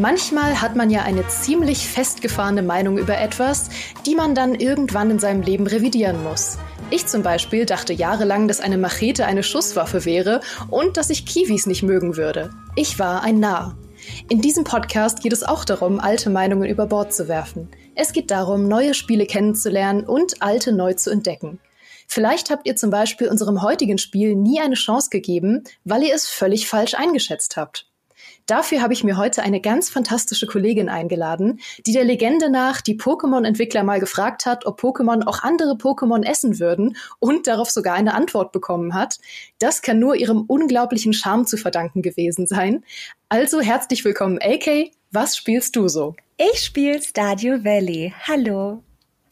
Manchmal hat man ja eine ziemlich festgefahrene Meinung über etwas, die man dann irgendwann in seinem Leben revidieren muss. Ich zum Beispiel dachte jahrelang, dass eine Machete eine Schusswaffe wäre und dass ich Kiwis nicht mögen würde. Ich war ein Narr. In diesem Podcast geht es auch darum, alte Meinungen über Bord zu werfen. Es geht darum, neue Spiele kennenzulernen und alte neu zu entdecken. Vielleicht habt ihr zum Beispiel unserem heutigen Spiel nie eine Chance gegeben, weil ihr es völlig falsch eingeschätzt habt. Dafür habe ich mir heute eine ganz fantastische Kollegin eingeladen, die der Legende nach die Pokémon-Entwickler mal gefragt hat, ob Pokémon auch andere Pokémon essen würden und darauf sogar eine Antwort bekommen hat. Das kann nur ihrem unglaublichen Charme zu verdanken gewesen sein. Also herzlich willkommen, AK. Was spielst du so? Ich spiele Stadio Valley. Hallo.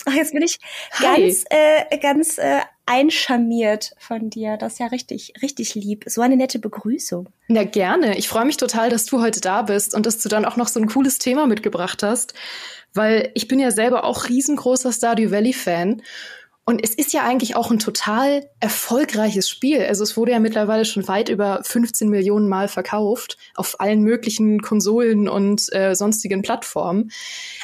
Ach, jetzt bin ich Hi. ganz, äh, ganz äh, einscharmiert von dir. Das ist ja richtig, richtig lieb. So eine nette Begrüßung. Ja, gerne. Ich freue mich total, dass du heute da bist und dass du dann auch noch so ein cooles Thema mitgebracht hast, weil ich bin ja selber auch riesengroßer Stardew Valley Fan und es ist ja eigentlich auch ein total erfolgreiches Spiel. Also es wurde ja mittlerweile schon weit über 15 Millionen Mal verkauft auf allen möglichen Konsolen und äh, sonstigen Plattformen.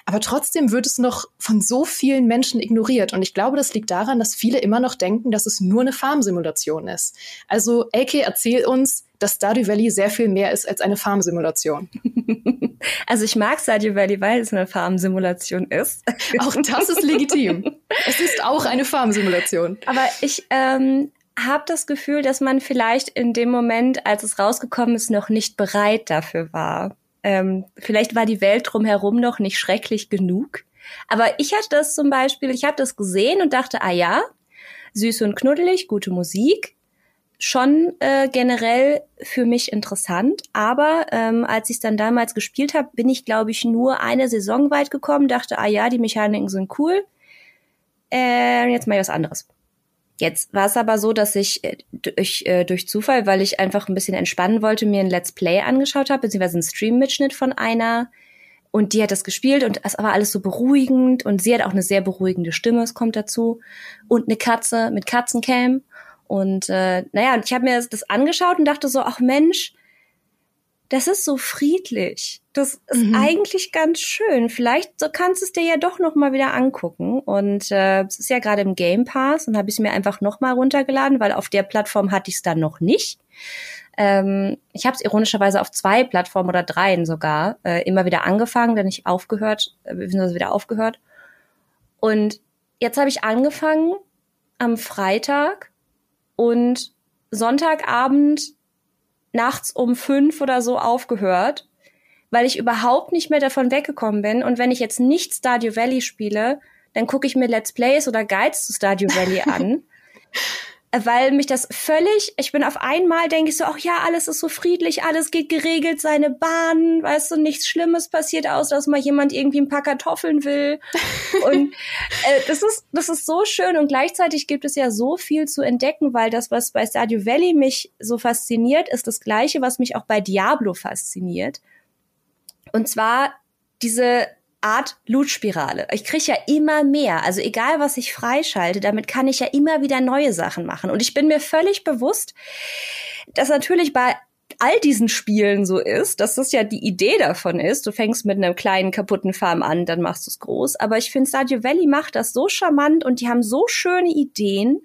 Aber trotzdem wird es noch von so vielen Menschen ignoriert. Und ich glaube, das liegt daran, dass viele immer noch denken, dass es nur eine Farmsimulation ist. Also, AK, erzähl uns, dass Stardew Valley sehr viel mehr ist als eine Farmsimulation. Also ich mag Stardew Valley, weil es eine Farmsimulation ist. Auch das ist legitim. es ist auch eine Farmsimulation. Aber ich ähm, habe das Gefühl, dass man vielleicht in dem Moment, als es rausgekommen ist, noch nicht bereit dafür war. Ähm, vielleicht war die Welt drumherum noch nicht schrecklich genug. Aber ich hatte das zum Beispiel, ich habe das gesehen und dachte, ah ja, süß und knuddelig, gute Musik, schon äh, generell für mich interessant. Aber ähm, als ich es dann damals gespielt habe, bin ich, glaube ich, nur eine Saison weit gekommen, dachte, ah ja, die Mechaniken sind cool. Äh, jetzt mal was anderes. Jetzt war es aber so, dass ich äh, durch, äh, durch Zufall, weil ich einfach ein bisschen entspannen wollte, mir ein Let's Play angeschaut habe, beziehungsweise einen Stream-Mitschnitt von einer. Und die hat das gespielt und es war alles so beruhigend und sie hat auch eine sehr beruhigende Stimme, es kommt dazu. Und eine Katze mit Katzencam. Und äh, naja, ich habe mir das angeschaut und dachte so, ach Mensch, das ist so friedlich. Das ist mhm. eigentlich ganz schön. Vielleicht so kannst du es dir ja doch noch mal wieder angucken. Und äh, es ist ja gerade im Game Pass und habe ich es mir einfach noch mal runtergeladen, weil auf der Plattform hatte ich es dann noch nicht. Ähm, ich habe es ironischerweise auf zwei Plattformen oder dreien sogar äh, immer wieder angefangen, dann ich aufgehört, äh, beziehungsweise wieder aufgehört. Und jetzt habe ich angefangen am Freitag und Sonntagabend nachts um fünf oder so aufgehört, weil ich überhaupt nicht mehr davon weggekommen bin. Und wenn ich jetzt nicht Stardew Valley spiele, dann gucke ich mir Let's Plays oder Guides zu Stardew Valley an. weil mich das völlig, ich bin auf einmal, denke ich so, ach ja, alles ist so friedlich, alles geht geregelt, seine Bahn, weißt du, nichts Schlimmes passiert aus, dass mal jemand irgendwie ein paar Kartoffeln will. und äh, das ist, das ist so schön und gleichzeitig gibt es ja so viel zu entdecken, weil das, was bei Stardew Valley mich so fasziniert, ist das Gleiche, was mich auch bei Diablo fasziniert. Und zwar diese Art Loot-Spirale. Ich kriege ja immer mehr. Also egal, was ich freischalte, damit kann ich ja immer wieder neue Sachen machen. Und ich bin mir völlig bewusst, dass natürlich bei all diesen Spielen so ist, dass das ja die Idee davon ist. Du fängst mit einem kleinen kaputten Farm an, dann machst du es groß. Aber ich finde, Stardew Valley macht das so charmant und die haben so schöne Ideen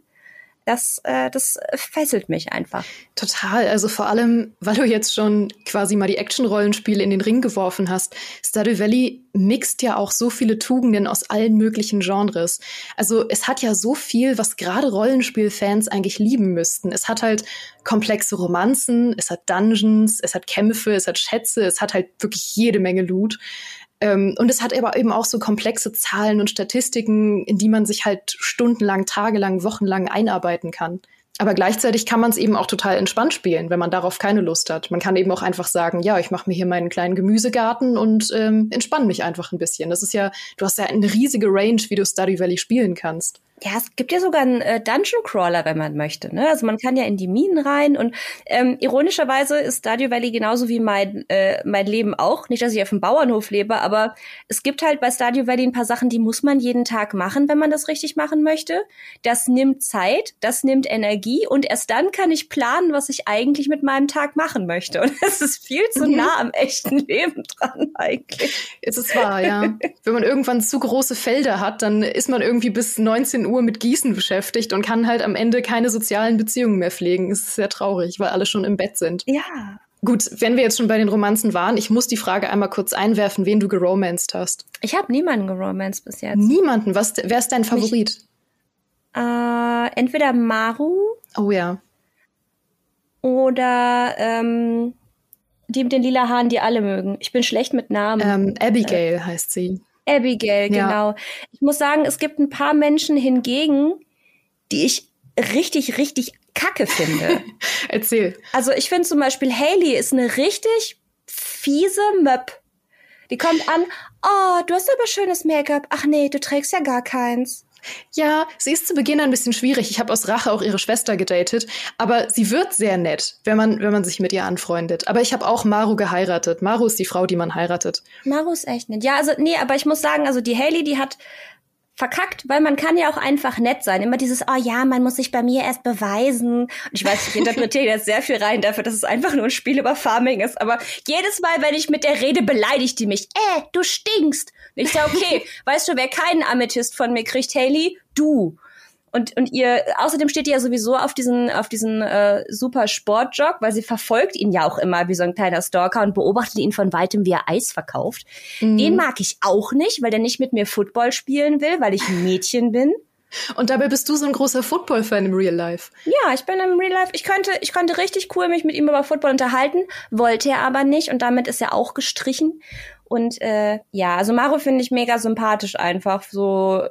das, äh, das fesselt mich einfach. Total. Also vor allem, weil du jetzt schon quasi mal die Action-Rollenspiele in den Ring geworfen hast. Stardew Valley mixt ja auch so viele Tugenden aus allen möglichen Genres. Also es hat ja so viel, was gerade Rollenspielfans eigentlich lieben müssten. Es hat halt komplexe Romanzen, es hat Dungeons, es hat Kämpfe, es hat Schätze, es hat halt wirklich jede Menge Loot. Ähm, und es hat aber eben auch so komplexe Zahlen und Statistiken, in die man sich halt stundenlang, tagelang, wochenlang einarbeiten kann. Aber gleichzeitig kann man es eben auch total entspannt spielen, wenn man darauf keine Lust hat. Man kann eben auch einfach sagen, ja, ich mache mir hier meinen kleinen Gemüsegarten und ähm, entspanne mich einfach ein bisschen. Das ist ja, du hast ja eine riesige Range, wie du Study Valley spielen kannst. Ja, es gibt ja sogar einen äh, Dungeon Crawler, wenn man möchte. Ne? Also man kann ja in die Minen rein und ähm, ironischerweise ist Stardew Valley genauso wie mein äh, mein Leben auch. Nicht, dass ich auf dem Bauernhof lebe, aber es gibt halt bei Stardew Valley ein paar Sachen, die muss man jeden Tag machen, wenn man das richtig machen möchte. Das nimmt Zeit, das nimmt Energie und erst dann kann ich planen, was ich eigentlich mit meinem Tag machen möchte. Und es ist viel zu mhm. nah am echten Leben dran eigentlich. Es ist wahr, ja. wenn man irgendwann zu große Felder hat, dann ist man irgendwie bis 19 Uhr mit Gießen beschäftigt und kann halt am Ende keine sozialen Beziehungen mehr pflegen. Es ist sehr traurig, weil alle schon im Bett sind. Ja. Gut, wenn wir jetzt schon bei den Romanzen waren, ich muss die Frage einmal kurz einwerfen, wen du geromanced hast. Ich habe niemanden geromanced bis jetzt. Niemanden? Was, wer ist dein Favorit? äh, entweder Maru. Oh ja. Oder ähm, die mit den lila Haaren, die alle mögen. Ich bin schlecht mit Namen. Ähm, Abigail äh, heißt sie. Abigail, ja. genau. Ich muss sagen, es gibt ein paar Menschen hingegen, die ich richtig, richtig kacke finde. Erzähl. Also ich finde zum Beispiel Haley ist eine richtig fiese Möp. Die kommt an, oh, du hast aber schönes Make-up. Ach nee, du trägst ja gar keins. Ja, sie ist zu Beginn ein bisschen schwierig. Ich habe aus Rache auch ihre Schwester gedatet, aber sie wird sehr nett, wenn man, wenn man sich mit ihr anfreundet. Aber ich habe auch Maru geheiratet. Maru ist die Frau, die man heiratet. Maru ist echt nett. Ja, also nee, aber ich muss sagen, also die Haley, die hat verkackt, weil man kann ja auch einfach nett sein. Immer dieses, oh ja, man muss sich bei mir erst beweisen. Und ich weiß, ich interpretiere jetzt sehr viel rein dafür, dass es einfach nur ein Spiel über Farming ist. Aber jedes Mal, wenn ich mit der rede, beleidigt die mich. Äh, du stinkst. Und ich sage, okay, weißt du, wer keinen Amethyst von mir kriegt, Haley? Du. Und, und ihr, außerdem steht ihr ja sowieso auf diesen, auf diesen äh, super Sportjog, weil sie verfolgt ihn ja auch immer wie so ein kleiner Stalker und beobachtet ihn von weitem, wie er Eis verkauft. Mhm. Den mag ich auch nicht, weil der nicht mit mir Football spielen will, weil ich ein Mädchen bin. Und dabei bist du so ein großer Football-Fan im Real Life. Ja, ich bin im Real Life. Ich könnte, ich könnte richtig cool mich mit ihm über Football unterhalten, wollte er aber nicht und damit ist er auch gestrichen. Und äh, ja, also Maro finde ich mega sympathisch einfach. So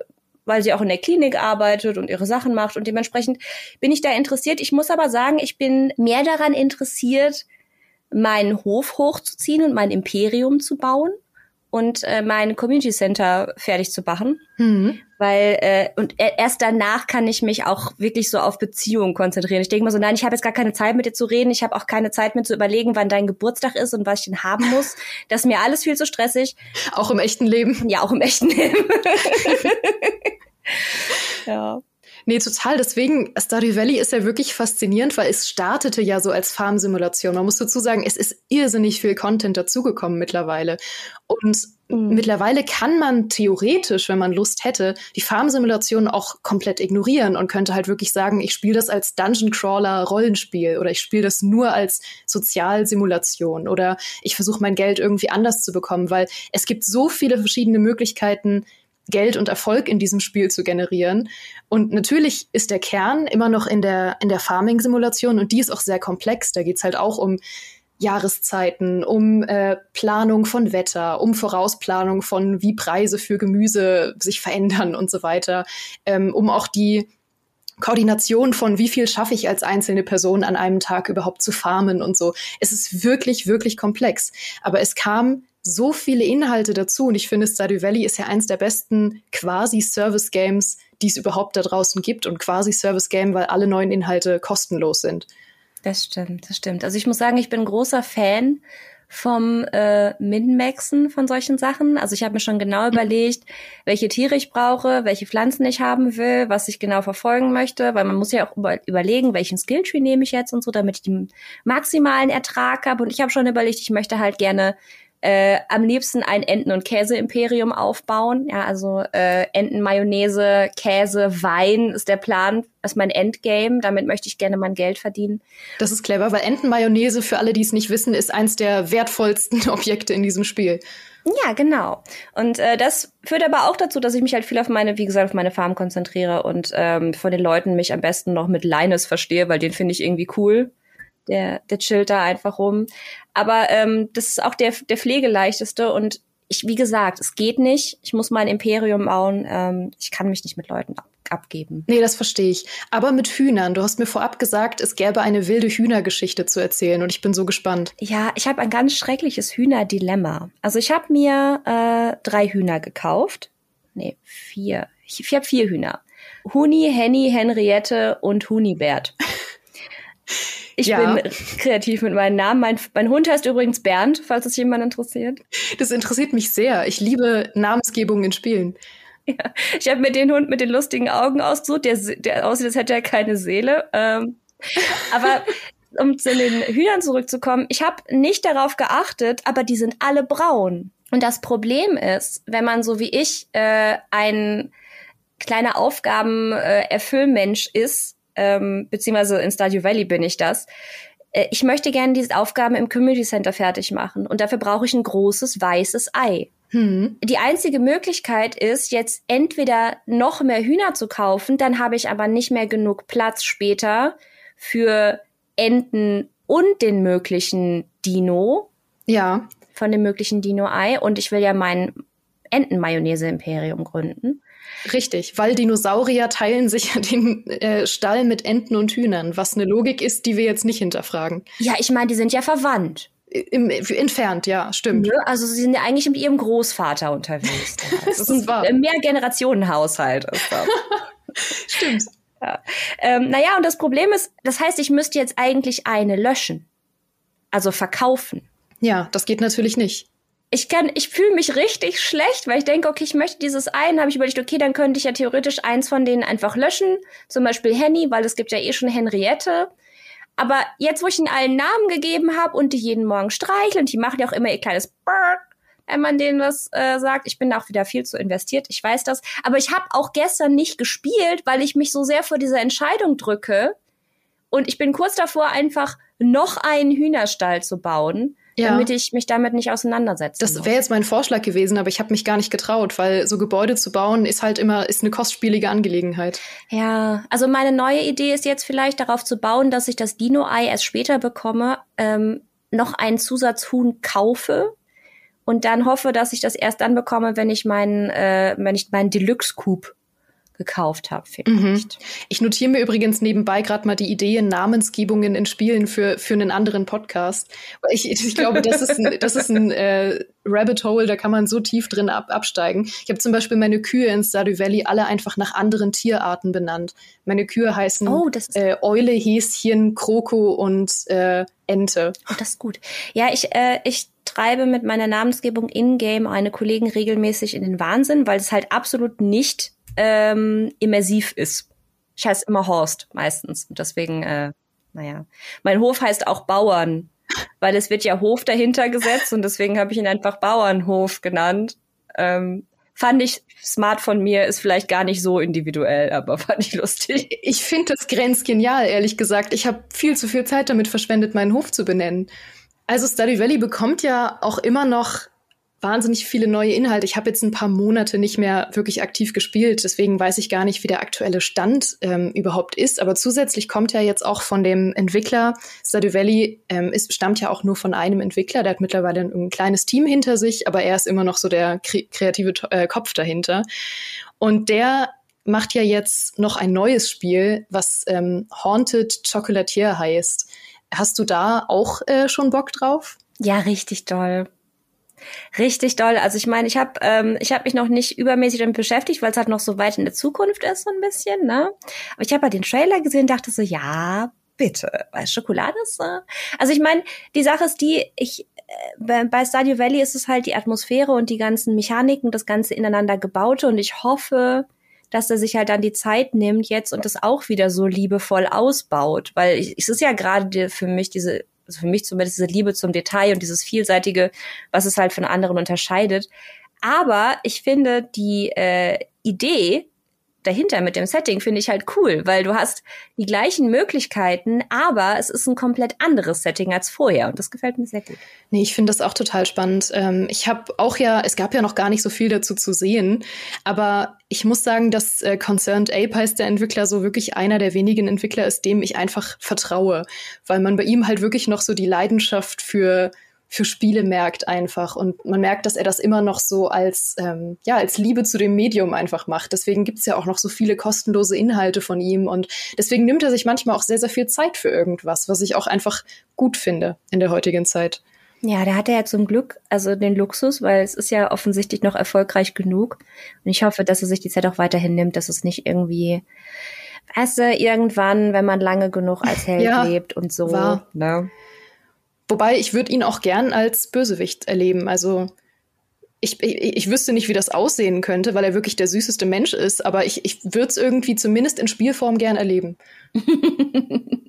weil sie auch in der Klinik arbeitet und ihre Sachen macht und dementsprechend bin ich da interessiert. Ich muss aber sagen, ich bin mehr daran interessiert, meinen Hof hochzuziehen und mein Imperium zu bauen und äh, mein Community Center fertig zu machen. Mhm. Weil, äh, und erst danach kann ich mich auch wirklich so auf Beziehungen konzentrieren. Ich denke mal so, nein, ich habe jetzt gar keine Zeit mit dir zu reden, ich habe auch keine Zeit mit zu überlegen, wann dein Geburtstag ist und was ich denn haben muss. Das ist mir alles viel zu stressig. Auch im echten Leben. Ja, auch im echten Leben. ja. Nee, total. Deswegen, Stardew Valley ist ja wirklich faszinierend, weil es startete ja so als Farmsimulation. Man muss dazu sagen, es ist irrsinnig viel Content dazugekommen mittlerweile. Und mhm. mittlerweile kann man theoretisch, wenn man Lust hätte, die Farmsimulation auch komplett ignorieren und könnte halt wirklich sagen, ich spiele das als Dungeon Crawler Rollenspiel oder ich spiele das nur als Sozialsimulation oder ich versuche mein Geld irgendwie anders zu bekommen, weil es gibt so viele verschiedene Möglichkeiten, Geld und Erfolg in diesem Spiel zu generieren. Und natürlich ist der Kern immer noch in der, in der Farming-Simulation und die ist auch sehr komplex. Da geht's halt auch um Jahreszeiten, um äh, Planung von Wetter, um Vorausplanung von wie Preise für Gemüse sich verändern und so weiter, ähm, um auch die Koordination von wie viel schaffe ich als einzelne Person an einem Tag überhaupt zu farmen und so. Es ist wirklich, wirklich komplex. Aber es kam so viele Inhalte dazu und ich finde, Stardew Valley ist ja eins der besten quasi Service Games, die es überhaupt da draußen gibt und quasi Service Game, weil alle neuen Inhalte kostenlos sind. Das stimmt, das stimmt. Also ich muss sagen, ich bin großer Fan vom äh, Min-Maxen von solchen Sachen. Also ich habe mir schon genau überlegt, welche Tiere ich brauche, welche Pflanzen ich haben will, was ich genau verfolgen möchte, weil man muss ja auch über überlegen, welchen Skilltree nehme ich jetzt und so, damit ich den maximalen Ertrag habe. Und ich habe schon überlegt, ich möchte halt gerne äh, am liebsten ein Enten- und Käse-Imperium aufbauen. Ja, also äh, Enten, Mayonnaise, Käse, Wein ist der Plan, das ist mein Endgame. Damit möchte ich gerne mein Geld verdienen. Das ist clever, weil Entenmayonnaise, für alle, die es nicht wissen, ist eins der wertvollsten Objekte in diesem Spiel. Ja, genau. Und äh, das führt aber auch dazu, dass ich mich halt viel auf meine, wie gesagt, auf meine Farm konzentriere und ähm, von den Leuten mich am besten noch mit Linus verstehe, weil den finde ich irgendwie cool der, der chillt da einfach rum. Aber ähm, das ist auch der, der pflegeleichteste und ich, wie gesagt, es geht nicht. Ich muss mein Imperium bauen. Ähm, ich kann mich nicht mit Leuten ab abgeben. Nee, das verstehe ich. Aber mit Hühnern. Du hast mir vorab gesagt, es gäbe eine wilde Hühnergeschichte zu erzählen und ich bin so gespannt. Ja, ich habe ein ganz schreckliches Hühnerdilemma. Also ich habe mir äh, drei Hühner gekauft. Nee, vier. Ich, ich habe vier Hühner. Huni, Henny, Henriette und Hunibert. Ich ja. bin kreativ mit meinen Namen. Mein, mein Hund heißt übrigens Bernd, falls es jemand interessiert. Das interessiert mich sehr. Ich liebe Namensgebungen in Spielen. Ja. Ich habe mir den Hund mit den lustigen Augen ausgesucht, der, der aussieht, als hätte er keine Seele. Ähm, aber um zu den Hühnern zurückzukommen, ich habe nicht darauf geachtet, aber die sind alle braun. Und das Problem ist, wenn man so wie ich äh, ein kleiner Aufgaben-Erfüllmensch äh, ist, ähm, beziehungsweise in Stadio Valley bin ich das. Äh, ich möchte gerne diese Aufgaben im Community Center fertig machen und dafür brauche ich ein großes weißes Ei. Hm. Die einzige Möglichkeit ist, jetzt entweder noch mehr Hühner zu kaufen, dann habe ich aber nicht mehr genug Platz später für Enten und den möglichen Dino. Ja. Von dem möglichen Dino-Ei. Und ich will ja mein Entenmayonnaise-Imperium gründen. Richtig, weil Dinosaurier teilen sich ja den äh, Stall mit Enten und Hühnern, was eine Logik ist, die wir jetzt nicht hinterfragen. Ja, ich meine, die sind ja verwandt. Im, entfernt, ja, stimmt. Ja, also sie sind ja eigentlich mit ihrem Großvater unterwegs. das ist ein Mehrgenerationenhaushalt. stimmt. Ja. Ähm, naja, und das Problem ist, das heißt, ich müsste jetzt eigentlich eine löschen. Also verkaufen. Ja, das geht natürlich nicht ich kann, ich fühle mich richtig schlecht, weil ich denke, okay, ich möchte dieses ein, habe ich überlegt, okay, dann könnte ich ja theoretisch eins von denen einfach löschen, zum Beispiel Henny, weil es gibt ja eh schon Henriette. Aber jetzt, wo ich ihnen allen Namen gegeben habe und die jeden Morgen streicheln, und die machen ja auch immer ihr kleines Burk, wenn man denen das äh, sagt. Ich bin auch wieder viel zu investiert, ich weiß das. Aber ich habe auch gestern nicht gespielt, weil ich mich so sehr vor dieser Entscheidung drücke. Und ich bin kurz davor, einfach noch einen Hühnerstall zu bauen ja. damit ich mich damit nicht auseinandersetze. Das wäre jetzt mein Vorschlag gewesen, aber ich habe mich gar nicht getraut, weil so Gebäude zu bauen ist halt immer ist eine kostspielige Angelegenheit. Ja, also meine neue Idee ist jetzt vielleicht darauf zu bauen, dass ich das Dino-Ei erst später bekomme, ähm, noch einen Zusatzhuhn kaufe und dann hoffe, dass ich das erst dann bekomme, wenn ich meinen, äh, wenn ich meinen Deluxe-Coup gekauft habe vielleicht. Mhm. Ich notiere mir übrigens nebenbei gerade mal die Ideen, Namensgebungen in Spielen für, für einen anderen Podcast. Ich, ich glaube, das ist ein, das ist ein äh, Rabbit Hole, da kann man so tief drin ab, absteigen. Ich habe zum Beispiel meine Kühe in Stardew Valley alle einfach nach anderen Tierarten benannt. Meine Kühe heißen oh, äh, Eule, Häschen, Kroko und äh, Ente. Oh, das ist gut. Ja, ich, äh, ich treibe mit meiner Namensgebung in-game eine Kollegen regelmäßig in den Wahnsinn, weil es halt absolut nicht ähm, immersiv ist. Ich heiße immer Horst meistens. Und deswegen, äh, naja. Mein Hof heißt auch Bauern, weil es wird ja Hof dahinter gesetzt und deswegen habe ich ihn einfach Bauernhof genannt. Ähm, fand ich smart von mir, ist vielleicht gar nicht so individuell, aber fand ich lustig. Ich finde das grenzgenial, ehrlich gesagt. Ich habe viel zu viel Zeit damit verschwendet, meinen Hof zu benennen. Also Study Valley bekommt ja auch immer noch wahnsinnig viele neue Inhalte. Ich habe jetzt ein paar Monate nicht mehr wirklich aktiv gespielt, deswegen weiß ich gar nicht, wie der aktuelle Stand ähm, überhaupt ist. Aber zusätzlich kommt ja jetzt auch von dem Entwickler, Stardew Valley ähm, ist, stammt ja auch nur von einem Entwickler, der hat mittlerweile ein, ein kleines Team hinter sich, aber er ist immer noch so der kre kreative äh, Kopf dahinter. Und der macht ja jetzt noch ein neues Spiel, was ähm, Haunted Chocolatier heißt. Hast du da auch äh, schon Bock drauf? Ja, richtig toll. Richtig doll. Also ich meine, ich habe ähm, ich habe mich noch nicht übermäßig damit beschäftigt, weil es halt noch so weit in der Zukunft ist so ein bisschen, ne? Aber ich habe halt den Trailer gesehen, dachte so, ja, bitte, weil Schokolade ist. Äh also ich meine, die Sache ist die, ich äh, bei Stadio Valley ist es halt die Atmosphäre und die ganzen Mechaniken, das ganze ineinander gebaute und ich hoffe, dass er sich halt dann die Zeit nimmt jetzt und das auch wieder so liebevoll ausbaut, weil ich, es ist ja gerade für mich diese also für mich zumindest diese Liebe zum Detail und dieses vielseitige, was es halt von anderen unterscheidet. Aber ich finde die äh, Idee dahinter mit dem Setting finde ich halt cool, weil du hast die gleichen Möglichkeiten, aber es ist ein komplett anderes Setting als vorher und das gefällt mir sehr gut. Nee, ich finde das auch total spannend. Ähm, ich habe auch ja, es gab ja noch gar nicht so viel dazu zu sehen, aber ich muss sagen, dass äh, Concerned Ape heißt der Entwickler so wirklich einer der wenigen Entwickler ist, dem ich einfach vertraue, weil man bei ihm halt wirklich noch so die Leidenschaft für für Spiele merkt einfach. Und man merkt, dass er das immer noch so als, ähm, ja, als Liebe zu dem Medium einfach macht. Deswegen gibt's ja auch noch so viele kostenlose Inhalte von ihm. Und deswegen nimmt er sich manchmal auch sehr, sehr viel Zeit für irgendwas, was ich auch einfach gut finde in der heutigen Zeit. Ja, da hat er ja zum Glück also den Luxus, weil es ist ja offensichtlich noch erfolgreich genug. Und ich hoffe, dass er sich die Zeit auch weiterhin nimmt, dass es nicht irgendwie, weißt du, irgendwann, wenn man lange genug als Held ja, lebt und so. War. Ne? Wobei ich würde ihn auch gern als Bösewicht erleben. Also ich, ich, ich wüsste nicht, wie das aussehen könnte, weil er wirklich der süßeste Mensch ist, aber ich, ich würde es irgendwie zumindest in Spielform gern erleben.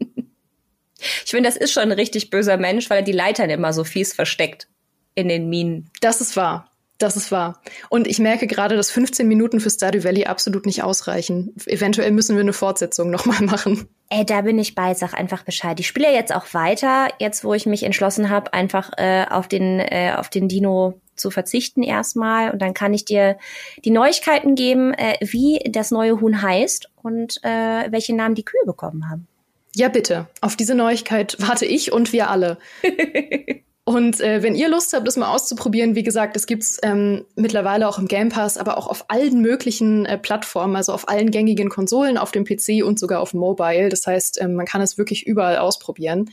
Ich finde, das ist schon ein richtig böser Mensch, weil er die Leitern immer so fies versteckt in den Minen. Das ist wahr. Das ist wahr. Und ich merke gerade, dass 15 Minuten für Stardew Valley absolut nicht ausreichen. Eventuell müssen wir eine Fortsetzung nochmal machen. Ey, da bin ich bei, sag einfach Bescheid. Ich spiele jetzt auch weiter, jetzt wo ich mich entschlossen habe, einfach äh, auf, den, äh, auf den Dino zu verzichten erstmal. Und dann kann ich dir die Neuigkeiten geben, äh, wie das neue Huhn heißt und äh, welche Namen die Kühe bekommen haben. Ja, bitte. Auf diese Neuigkeit warte ich und wir alle. und äh, wenn ihr Lust habt, das mal auszuprobieren, wie gesagt, es gibt's ähm, mittlerweile auch im Game Pass, aber auch auf allen möglichen äh, Plattformen, also auf allen gängigen Konsolen, auf dem PC und sogar auf Mobile. Das heißt, ähm, man kann es wirklich überall ausprobieren.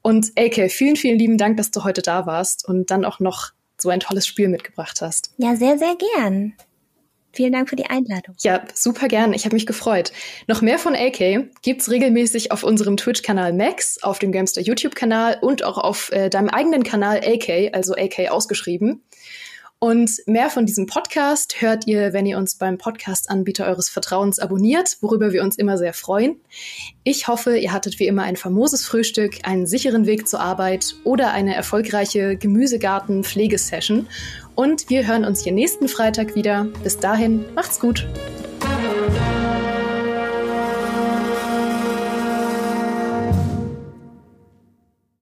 Und AK, vielen, vielen lieben Dank, dass du heute da warst und dann auch noch so ein tolles Spiel mitgebracht hast. Ja, sehr, sehr gern. Vielen Dank für die Einladung. Ja, super gern. Ich habe mich gefreut. Noch mehr von AK gibt's regelmäßig auf unserem Twitch-Kanal Max, auf dem Gamester YouTube-Kanal und auch auf äh, deinem eigenen Kanal AK, also AK ausgeschrieben. Und mehr von diesem Podcast hört ihr, wenn ihr uns beim Podcast-Anbieter eures Vertrauens abonniert, worüber wir uns immer sehr freuen. Ich hoffe, ihr hattet wie immer ein famoses Frühstück, einen sicheren Weg zur Arbeit oder eine erfolgreiche Gemüsegarten-Pflegesession. Und wir hören uns hier nächsten Freitag wieder. Bis dahin, macht's gut.